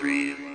dream.